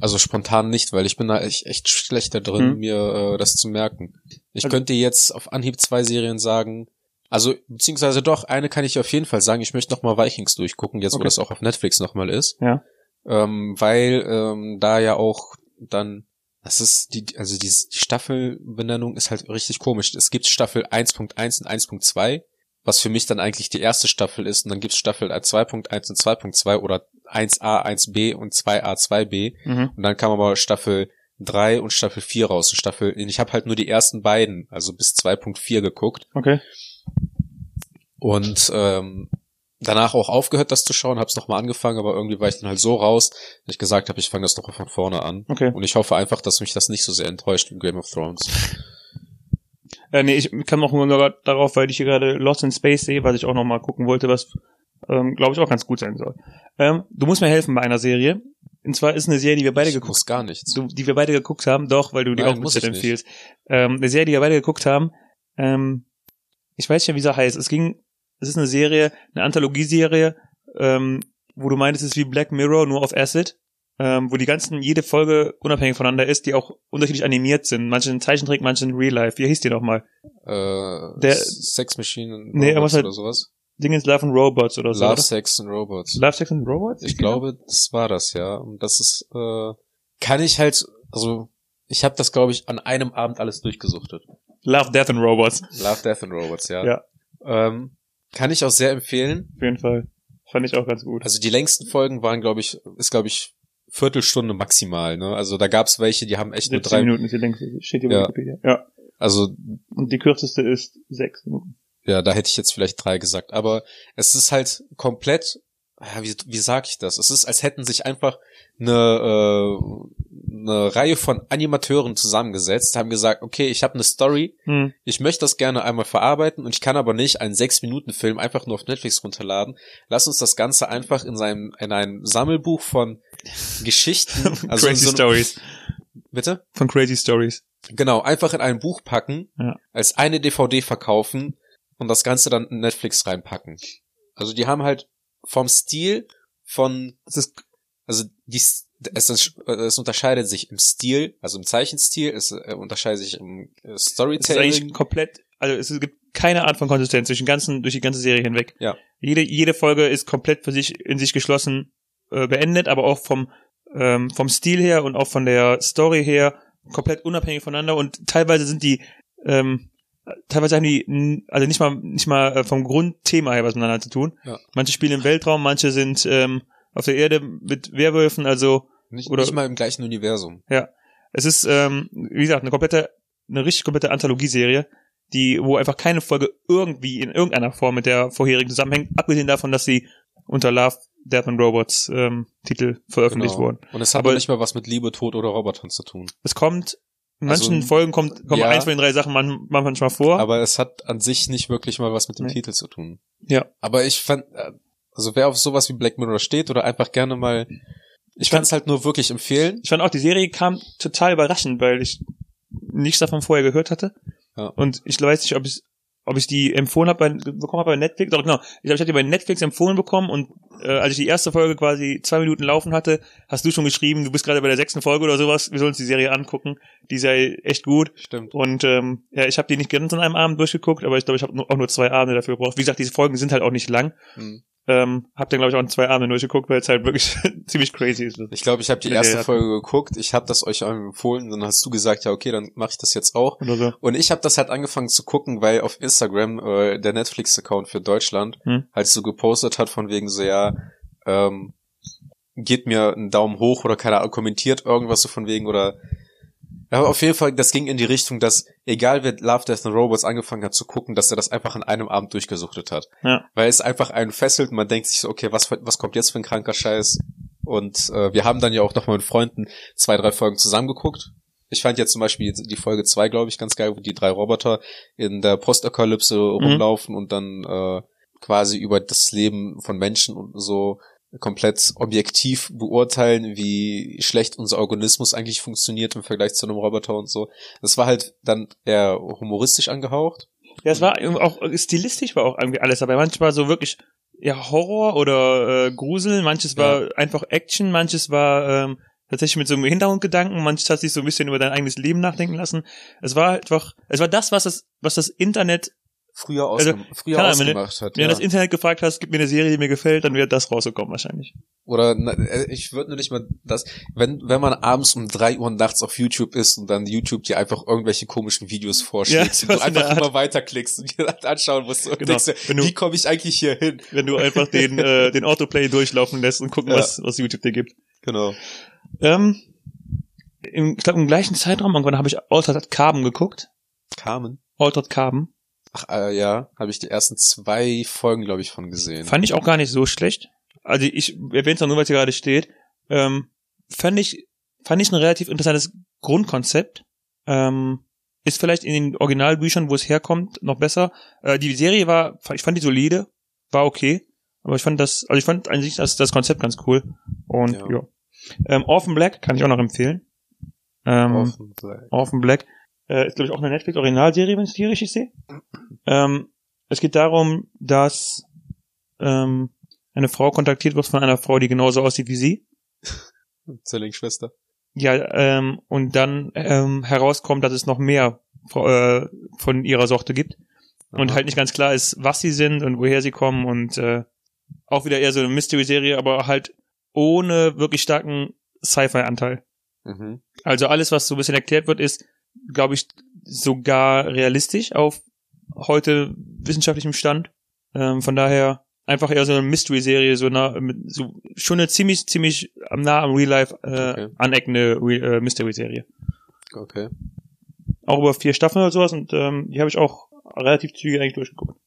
Also spontan nicht, weil ich bin da echt, echt schlecht da drin, Hm. mir äh, das zu merken. Ich Also- könnte jetzt auf Anhieb zwei Serien sagen, Also, beziehungsweise doch, eine kann ich auf jeden Fall sagen. Ich möchte nochmal Vikings durchgucken, jetzt wo Okay. das auch auf Netflix nochmal ist. Ja. Ähm, weil ähm, da ja auch dann, das ist die, also die, die Staffelbenennung ist halt richtig komisch. Es gibt Staffel 1.1 und 1.2, was für mich dann eigentlich die erste Staffel ist. Und dann gibt's Staffel 2.1 und 2.2 oder 1a, 1b und 2a, 2b. Mhm. Und dann kam aber Staffel 3 und Staffel 4 raus. Und Staffel, ich habe halt nur die ersten beiden, also bis 2.4 geguckt. Okay. Und ähm, danach auch aufgehört, das zu schauen, habe es nochmal angefangen, aber irgendwie war ich dann halt so raus, dass ich gesagt habe, ich fange das doch von vorne an. Okay. Und ich hoffe einfach, dass mich das nicht so sehr enttäuscht wie Game of Thrones. Äh, nee, ich kam auch nur darauf, weil ich hier gerade Lost in Space sehe, was ich auch noch mal gucken wollte, was, ähm, glaube ich, auch ganz gut sein soll. Ähm, du musst mir helfen bei einer Serie. Und zwar ist eine Serie, die wir beide ich geguckt muss gar nichts. du, die wir beide geguckt haben, doch, weil du die Nein, auch nicht. empfiehlst. Ähm, eine Serie, die wir beide geguckt haben. Ähm, ich weiß nicht mehr, wie sie heißt. Es ging, es ist eine Serie, eine Anthologieserie, ähm, wo du meintest, es ist wie Black Mirror, nur auf Acid. Ähm, wo die ganzen, jede Folge unabhängig voneinander ist, die auch unterschiedlich animiert sind. Manche in Zeichentrick, manche in Real Life. Wie hieß die nochmal? Äh, Der- Sex Machine Nee, aber Robots halt- oder sowas. Dingens Love and Robots oder so. Love, oder? Sex and Robots. Love, Sex and Robots? Ich glaube, das war das, ja. Und das ist, äh, kann ich halt, also ich habe das, glaube ich, an einem Abend alles durchgesuchtet. Love, Death and Robots. Love, Death and Robots, ja. Ja. Ähm, kann ich auch sehr empfehlen. Auf jeden Fall. Fand ich auch ganz gut. Also die längsten Folgen waren, glaube ich, ist, glaube ich, Viertelstunde maximal, ne? Also da gab's welche, die haben echt nur 17 drei, Minuten ist die längste. Steht hier Ja. Wikipedia. Ja. also Und die kürzeste ist sechs Minuten. ja, da hätte ich jetzt vielleicht drei gesagt. Aber es ist halt komplett, ja, wie, wie sag ich das? Es ist, als hätten sich einfach eine, äh, eine Reihe von Animateuren zusammengesetzt, haben gesagt, okay, ich habe eine Story, Hm. ich möchte das gerne einmal verarbeiten und ich kann aber nicht einen sechs Minuten Film einfach nur auf Netflix runterladen. Lass uns das Ganze einfach in seinem in ein Sammelbuch von Geschichten, also Crazy so einem- Stories. bitte Von Crazy Stories. genau einfach in ein Buch packen, Ja. als eine DVD verkaufen und das Ganze dann in Netflix reinpacken. Also die haben halt vom Stil von also die, es, ist- es unterscheidet sich im Stil, also im Zeichenstil, es äh, unterscheidet sich im äh, es ist Storytelling. eigentlich komplett, also es gibt keine Art von Konsistenz durch den ganzen, durch die ganze Serie hinweg. Ja. Jede, jede Folge ist komplett für sich, in sich geschlossen, äh, beendet, aber auch vom, ähm, vom Stil her und auch von der Story her komplett unabhängig voneinander und teilweise sind die, ähm, teilweise haben die, also nicht mal, nicht mal äh, vom Grundthema her was miteinander zu tun. Ja. Manche spielen im Weltraum, manche sind, ähm, auf der Erde mit Werwölfen, also, nicht, oder- nicht mal im gleichen Universum. es ist, ähm, wie gesagt, eine komplette, eine richtig komplette Anthologieserie, die, wo einfach keine Folge irgendwie in irgendeiner Form mit der vorherigen zusammenhängt, abgesehen davon, dass sie unter Love, Death and Robots ähm, Titel veröffentlicht Genau. wurden. Und es hat Aber- aber nicht mal was mit Liebe, Tod oder Robotern zu tun. Es kommt, in manchen Also, Folgen kommt, kommen ja. eins von den drei Sachen man, man manchmal vor. Aber es hat an sich nicht wirklich mal was mit dem Nee. Titel zu tun. Ja. Aber ich fand, äh, also wer auf sowas wie Black Mirror steht oder einfach gerne mal, ich kann es halt nur wirklich empfehlen. ich fand auch, die Serie kam total überraschend, weil ich nichts davon vorher gehört hatte. Ja. Und ich weiß nicht, ob ich ob ich die empfohlen habe, bei, bekommen habe bei Netflix. Doch, genau. Ich glaube, ich habe die bei Netflix empfohlen bekommen und äh, als ich die erste Folge quasi zwei Minuten laufen hatte, hast du schon geschrieben, du bist gerade bei der sechsten Folge oder sowas, wir sollen uns die Serie angucken. Die sei echt gut. Stimmt. Und ähm, ja, ich habe die nicht ganz an einem Abend durchgeguckt, aber ich glaube, ich habe auch nur zwei Abende dafür gebraucht. Wie gesagt, diese Folgen sind halt auch nicht lang. Hm. Ähm, hab dann, glaube ich, auch in zwei Abenden durchgeguckt, weil es halt wirklich ziemlich crazy ist. Ich glaube, ich habe die erste. Folge geguckt, ich habe das euch empfohlen, dann hast du gesagt, ja okay, dann mache ich das jetzt auch. So. Und ich habe das halt angefangen zu gucken, weil auf Instagram äh, der Netflix-Account für Deutschland Hm. halt so gepostet hat von wegen so, ja, ähm, gebt mir einen Daumen hoch oder keine Ahnung, kommentiert irgendwas so von wegen oder aber auf jeden Fall, das ging in die Richtung, dass egal wer Love, Death and Robots angefangen hat zu gucken, dass er das einfach an einem Abend durchgesuchtet hat. Ja. Weil es einfach einen fesselt und man denkt sich so, okay, was, was kommt jetzt für ein kranker Scheiß? Und äh, wir haben dann ja auch noch mal mit Freunden zwei, drei Folgen zusammengeguckt. Ich fand jetzt zum Beispiel die Folge zwei, glaube ich, ganz geil, wo die drei Roboter in der Postapokalypse rumlaufen und dann äh, quasi über das Leben von Menschen und so komplett objektiv beurteilen, wie schlecht unser Organismus eigentlich funktioniert im Vergleich zu einem Roboter und so. Das war halt dann eher humoristisch angehaucht. Ja, es war auch stilistisch war auch irgendwie alles dabei. Manchmal so wirklich ja Horror oder äh, Grusel, manches war einfach Action, manches war ähm, tatsächlich mit so einem Hintergrundgedanken, manches hat sich so ein bisschen über dein eigenes Leben nachdenken lassen. Es war einfach, es war das, was das, was das Internet früher, Also, ausgem früher keine Ahnung, wenn ausgemacht hat. Wenn ja. du das Internet gefragt hast, gib mir eine Serie, die mir gefällt, dann wäre das rausgekommen wahrscheinlich. Oder äh, ich würde nur nicht mal das, wenn wenn man abends um drei Uhr nachts auf YouTube ist und dann YouTube dir einfach irgendwelche komischen Videos vorschlägt Ja, und du einfach immer weiterklickst und dir das anschauen musst und Genau. denkst, Wenn du- wie komme ich eigentlich hier hin? Wenn du einfach den, äh, den Autoplay durchlaufen lässt und gucken, Ja. was, was YouTube dir gibt. Genau. Ähm, im, ich glaube, im gleichen Zeitraum, irgendwann habe ich Altered Carbon geguckt. Carmen. Altered Carbon. Ach äh, ja, habe ich die ersten zwei Folgen, glaube ich, von gesehen. Fand ich auch gar nicht so schlecht. Also ich erwähne es nur, weil es hier gerade steht. Ähm, fand ich, fand ich ein relativ interessantes Grundkonzept. Ähm, ist vielleicht in den Originalbüchern, wo es herkommt, noch besser. Äh, die Serie war, ich fand die solide, war okay. Aber ich fand das, also ich fand eigentlich das, das Konzept ganz cool. Und Ja. ja. Ähm, Orphan Black kann ich auch noch empfehlen. Ähm, Offen sein. Orphan Black. Äh, ist, glaube ich, auch eine Netflix-Originalserie, wenn ich die richtig sehe. Ähm, es geht darum, dass ähm, eine Frau kontaktiert wird von einer Frau, die genauso aussieht wie sie. Zwillingsschwester. Ja, ähm, und dann ähm, herauskommt, dass es noch mehr äh, von ihrer Sorte gibt. Und Aha. halt nicht ganz klar ist, was sie sind und woher sie kommen und äh, auch wieder eher so eine Mystery-Serie, aber halt ohne wirklich starken Sci-Fi-Anteil. Mhm. Also alles, was so ein bisschen erklärt wird, ist, glaube ich, sogar realistisch auf heute wissenschaftlichem Stand. Ähm, von daher einfach eher so eine Mystery-Serie, so, nah, so schon eine ziemlich, ziemlich nah am Real Life äh, Okay. aneckende Re äh, Mystery-Serie. Okay. Auch über vier Staffeln oder sowas und ähm, die habe ich auch relativ zügig eigentlich durchgeguckt.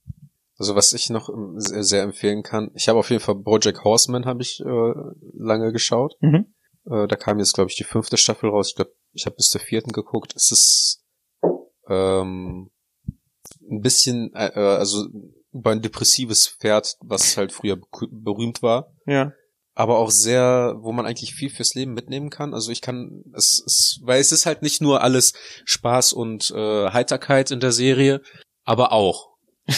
Also was ich noch ähm, sehr, sehr empfehlen kann, ich habe auf jeden Fall BoJack Horseman habe ich äh, lange geschaut. Mhm. Äh, da kam jetzt glaube ich die fünfte Staffel raus. Ich glaube, ich habe bis zur vierten geguckt. Es ist ähm, ein bisschen, äh, äh, also über ein depressives Pferd, was halt früher berühmt war, Ja. aber auch sehr, wo man eigentlich viel fürs Leben mitnehmen kann. Also ich kann, es, es weil es ist halt nicht nur alles Spaß und äh, Heiterkeit in der Serie, aber auch.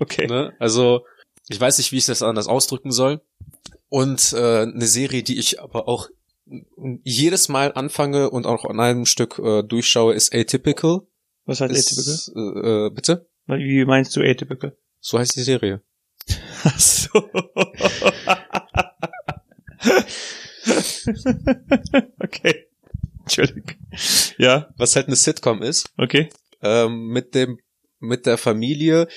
Okay. Ne? Also ich weiß nicht, wie ich das anders ausdrücken soll. Und äh, eine Serie, die ich aber auch jedes Mal anfange und auch an einem Stück äh, durchschaue, ist Atypical. Was heißt Atypical? Ist, äh, äh, bitte? Wie meinst du Atypical? So heißt die Serie. Ach so. okay. Entschuldigung. Ja, Was halt eine Sitcom ist, okay. ähm, mit dem, mit der Familie.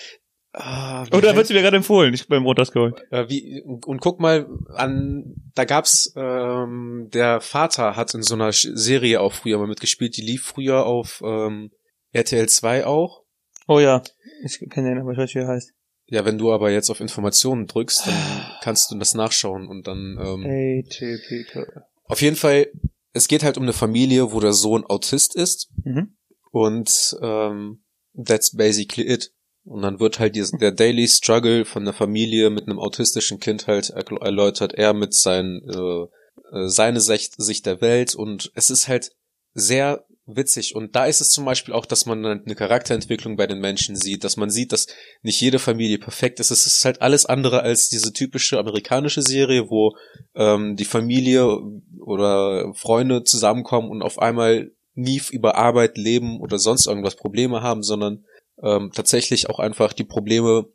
Ah, wie Oh, da heißt- wird sie mir gerade empfohlen, ich beim runterschrollen. Äh, wie, und guck mal an, da gab's, ähm, der Vater hat in so einer Sch- Serie auch früher mal mitgespielt, die lief früher auf ähm, RTL 2 auch. Oh ja, ich kenne den, aber ich weiß, wie er heißt. Ja, wenn du aber jetzt auf Informationen drückst, dann kannst du das nachschauen und dann ähm, Atypical. auf jeden Fall, es geht halt um eine Familie, wo der Sohn Autist ist Mhm. und ähm, that's basically it. Und dann wird halt dies- der Daily Struggle von der Familie mit einem autistischen Kind halt erläutert, er mit seinen, äh, äh, seine Sicht, Sicht der Welt und es ist halt sehr witzig. Und da ist es zum Beispiel auch, dass man eine Charakterentwicklung bei den Menschen sieht, dass man sieht, dass nicht jede Familie perfekt ist. Es ist halt alles andere als diese typische amerikanische Serie, wo ähm, die Familie oder Freunde zusammenkommen und auf einmal nie über Arbeit, Leben oder sonst irgendwas Probleme haben, sondern ähm, tatsächlich auch einfach die Probleme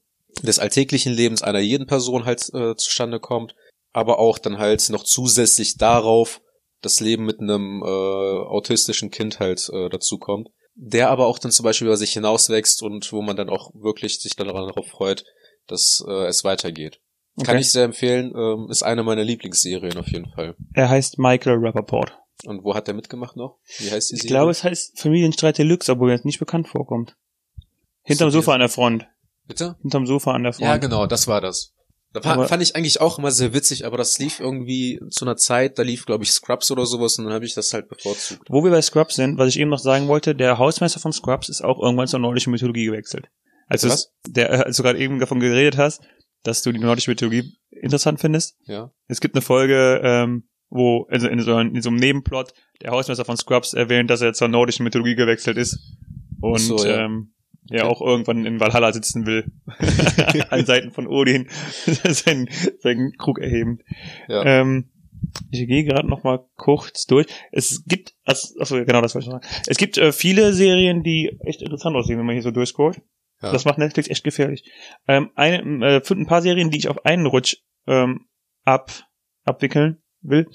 des alltäglichen Lebens einer jeden Person halt äh, zustande kommt, aber auch dann halt noch zusätzlich darauf das Leben mit einem äh, autistischen Kind halt äh, dazu kommt, der aber auch dann zum Beispiel über sich hinauswächst und wo man dann auch wirklich sich dann darauf freut, dass äh, es weitergeht. Kann Okay. ich sehr empfehlen, ähm, ist eine meiner Lieblingsserien auf jeden Fall. Er heißt Michael Rappaport. Und wo hat der mitgemacht noch? Wie heißt die Ich Serie? glaube, es heißt Familienstreit Deluxe, obwohl er jetzt nicht bekannt vorkommt. Hinterm So, Sofa an der Front. Bitte? Hinterm Sofa an der Front. Ja, genau, das war das. Da Aber- fand ich eigentlich auch immer sehr witzig, aber das lief irgendwie zu einer Zeit, da lief, glaube ich, Scrubs oder sowas und dann habe ich das halt bevorzugt. Wo wir bei Scrubs sind, was ich eben noch sagen wollte, der Hausmeister von Scrubs ist auch irgendwann zur nordischen Mythologie gewechselt. Also Was? es- der, äh, als du gerade eben davon geredet hast, dass du die nordische Mythologie interessant findest. Ja. Es gibt eine Folge, ähm, wo also in, so, in so einem Nebenplot der Hausmeister von Scrubs erwähnt, dass er zur nordischen Mythologie gewechselt ist und so, ja. ähm, ja auch irgendwann in Valhalla sitzen will, an Seiten von Odin, seinen, seinen Krug erheben. Ja. Ähm, ich gehe gerade noch mal kurz durch. Es gibt, achso, genau das wollte ich sagen. Es gibt äh, viele Serien, die echt interessant aussehen, wenn man hier so durchscrollt. Ja. Das macht Netflix echt gefährlich. Ähm, eine, äh, ein paar Serien, die ich auf einen Rutsch ähm, ab, abwickeln will,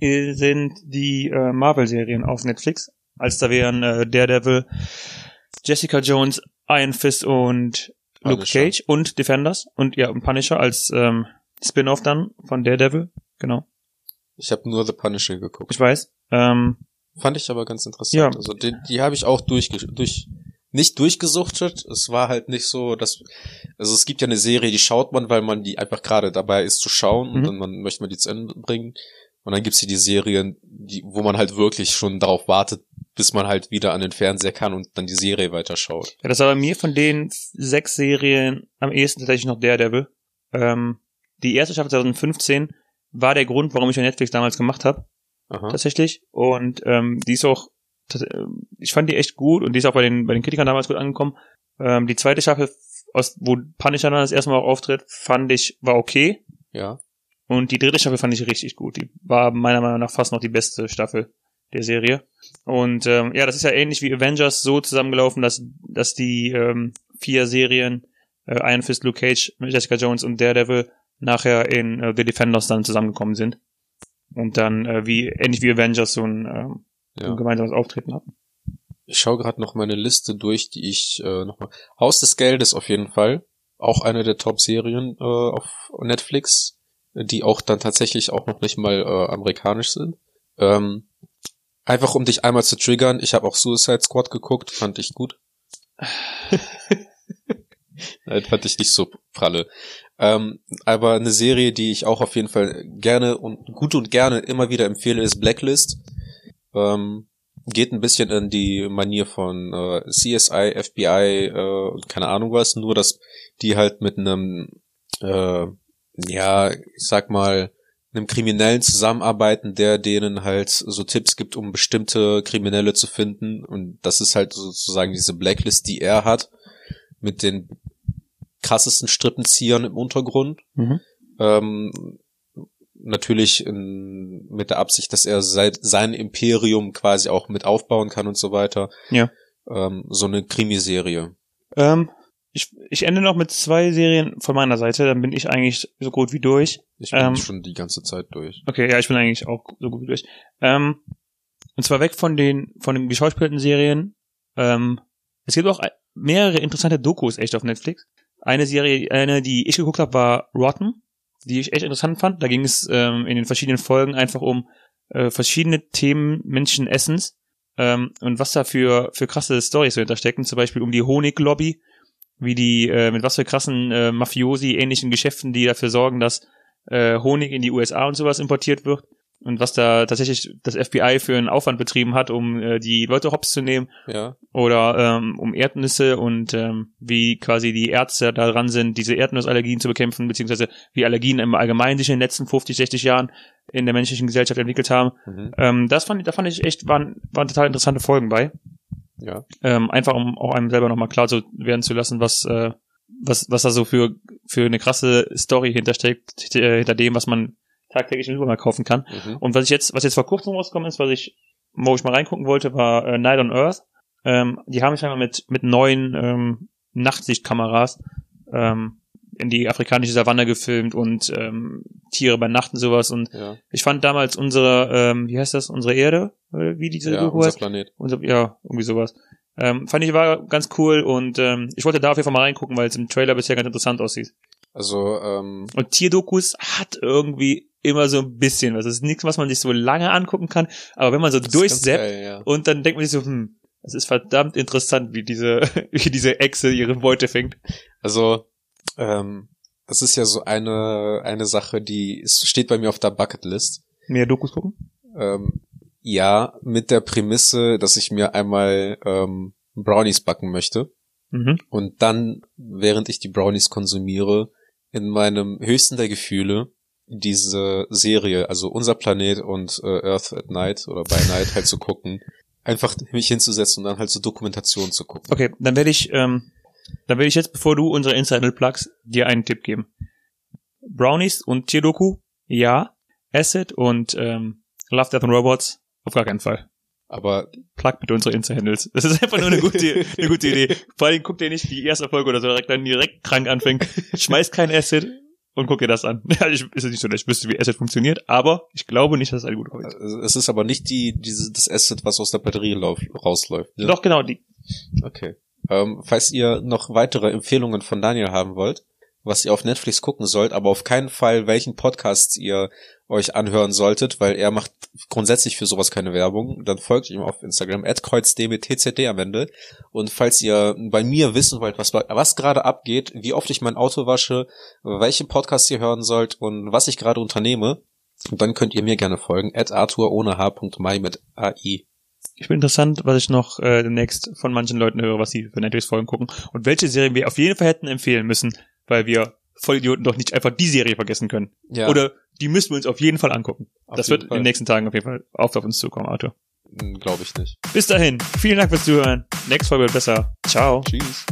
sind die äh, Marvel-Serien auf Netflix. Als da wären äh, Daredevil, Jessica Jones, Iron Fist und Luke Punisher. Cage und Defenders und ja, und Punisher als ähm, Spin-off dann von Daredevil. Genau. Ich habe nur The Punisher geguckt. Ich weiß. Ähm, Fand ich aber ganz interessant. Ja. Also die, die habe ich auch durch, durch nicht durchgesuchtet. Es war halt nicht so, dass also es gibt ja eine Serie, die schaut man, weil man die einfach gerade dabei ist zu schauen und Mhm. dann man, möchte man die zu Ende bringen. Und dann gibt's hier die Serien, die, wo man halt wirklich schon darauf wartet, bis man halt wieder an den Fernseher kann und dann die Serie weiterschaut. Ja, das war bei mir von den sechs Serien am ehesten tatsächlich noch Daredevil. Ähm, die erste Staffel 2015 war der Grund, warum ich ja Netflix damals gemacht habe, tatsächlich. Und ähm, die ist auch, ähm, ich fand die echt gut und die ist auch bei den bei den Kritikern damals gut angekommen. Ähm, die zweite Staffel, aus, wo Punisher dann das erste Mal auch auftritt, fand ich war okay. Ja. Und die dritte Staffel fand ich richtig gut. Die war meiner Meinung nach fast noch die beste Staffel der Serie. Und ähm, ja, das ist ja ähnlich wie Avengers so zusammengelaufen, dass, dass die ähm, vier Serien, äh, Iron Fist, Luke Cage, Jessica Jones und Daredevil nachher in äh, The Defenders dann zusammengekommen sind. Und dann äh, wie ähnlich wie Avengers so ein, ähm, so ja. ein gemeinsames Auftreten hatten. Ich schaue gerade noch meine Liste durch, die ich äh, nochmal. Haus des Geldes auf jeden Fall. Auch eine der Top-Serien äh, auf Netflix, die auch dann tatsächlich auch noch nicht mal äh, amerikanisch sind. Ähm, einfach um dich einmal zu triggern, ich habe auch Suicide Squad geguckt, fand ich gut. Nein, fand ich nicht so pralle. Ähm, aber eine Serie, die ich auch auf jeden Fall gerne und gut und gerne immer wieder empfehle, ist Blacklist. Ähm, geht ein bisschen in die Manier von äh, CSI, FBI, äh, keine Ahnung was, nur dass die halt mit einem, äh, ja, ich sag mal, einem Kriminellen zusammenarbeiten, der denen halt so Tipps gibt, um bestimmte Kriminelle zu finden. Und das ist halt sozusagen diese Blacklist, die er hat, mit den krassesten Strippenziehern im Untergrund. Mhm. Ähm, natürlich in, mit der Absicht, dass er seit, sein Imperium quasi auch mit aufbauen kann und so weiter. Ja. Ähm, so eine Krimiserie. Ähm, ich, ich ende noch mit zwei Serien von meiner Seite, dann bin ich eigentlich so gut wie durch. Ich bin Ähm, schon die ganze Zeit durch. Okay, ja, ich bin eigentlich auch so gut wie durch. Ähm, und zwar weg von den von den geschauspielten Serien. Ähm, es gibt auch mehrere interessante Dokus echt auf Netflix. Eine Serie, eine, die ich geguckt habe, war Rotten, die ich echt interessant fand. Da ging es ähm, in den verschiedenen Folgen einfach um äh, verschiedene Themen Menschenessens ähm, und was da für für krasse Storys so hinterstecken. Zum Beispiel um die Honiglobby, wie die äh, mit was für krassen äh, Mafiosi ähnlichen Geschäften, die dafür sorgen, dass äh, Honig in die USA und sowas importiert wird und was da tatsächlich das FBI für einen Aufwand betrieben hat, um äh, die Leute hops zu nehmen Ja. oder ähm, um Erdnüsse und ähm, wie quasi die Ärzte da dran sind, diese Erdnussallergien zu bekämpfen, beziehungsweise wie Allergien im Allgemeinen sich in den letzten 50, 60 Jahren in der menschlichen Gesellschaft entwickelt haben. Mhm. Ähm, das fand ich, da fand ich echt, waren, waren total interessante Folgen bei. Ja. Ähm, einfach um auch einem selber nochmal klar zu werden zu lassen, was, äh, was, was da so für, für eine krasse Story hintersteckt, äh, hinter dem, was man tagtäglich im Supermarkt kaufen kann. Mhm. Und was ich jetzt, was jetzt vor kurzem rausgekommen ist, was ich, wo ich mal reingucken wollte, war äh, Night on Earth. Ähm, die haben scheinbar mit, mit neuen ähm, Nachtsichtkameras ähm, in die afrikanische Savanne gefilmt und ähm, Tiere bei Nacht und sowas. Und Ja. ich fand damals unsere, ähm, wie heißt das, unsere Erde, wie diese ja, Doku unser heißt? Planet. Unser, ja, irgendwie sowas. Ähm, fand ich war ganz cool und ähm, ich wollte da auf jeden Fall mal reingucken, weil es im Trailer bisher ganz interessant aussieht. Also, ähm, Und Tierdokus hat irgendwie immer so ein bisschen was. Das ist nichts, was man sich so lange angucken kann, aber wenn man so durchseppt ja. und dann denkt man sich so, hm, es ist verdammt interessant, wie diese, wie diese Echse ihre Beute fängt. Also, ähm, das ist ja so eine, eine Sache, die ist, steht bei mir auf der Bucketlist. Mehr Dokus gucken? Ähm, ja, mit der Prämisse, dass ich mir einmal ähm, Brownies backen möchte Mhm. und dann, während ich die Brownies konsumiere, in meinem höchsten der Gefühle diese Serie, also unser Planet und äh, Earth at Night oder by Night halt zu gucken, einfach mich hinzusetzen und dann halt so Dokumentation zu gucken. Okay, dann werde ich, ähm, dann werde ich jetzt, bevor du unsere Insider plugst, dir einen Tipp geben. Brownies und Tierdoku, ja. Acid und ähm, Love, Death and Robots, auf gar keinen Fall. Aber Plug bitte unsere Insta-Handles. Das ist einfach nur eine gute, eine gute Idee. Vor allem guckt ihr nicht die erste Folge oder so direkt dann direkt krank anfängt. Schmeißt kein Acid und guck dir das an. Ja, ich, ist nicht so, dass ich wüsste, wie Acid funktioniert, aber ich glaube nicht, dass es eine gute Folge ist. es ist aber nicht die, diese, das Asset, was aus der Batterie lauf, rausläuft. ne? Doch, genau, die. Okay. Ähm, falls ihr noch weitere Empfehlungen von Daniel haben wollt, was ihr auf Netflix gucken sollt, aber auf keinen Fall, welchen Podcast ihr euch anhören solltet, weil er macht grundsätzlich für sowas keine Werbung, dann folgt ihm auf Instagram, @kreuzdm mit TZD am Ende. Und falls ihr bei mir wissen wollt, was, was gerade abgeht, wie oft ich mein Auto wasche, welche Podcasts ihr hören sollt und was ich gerade unternehme, dann könnt ihr mir gerne folgen, Arthur ohne H.mai mit AI. Ich bin interessant, was ich noch äh, demnächst von manchen Leuten höre, was sie für Netflix-Folgen gucken und welche Serien wir auf jeden Fall hätten empfehlen müssen, weil wir Vollidioten doch nicht einfach die Serie vergessen können. Ja. Oder die müssen wir uns auf jeden Fall angucken. Auf das wird Fall. in den nächsten Tagen auf jeden Fall oft auf uns zukommen, Arthur. Glaube ich nicht. Bis dahin, vielen Dank fürs Zuhören. Nächste Folge wird besser. Ciao. Tschüss.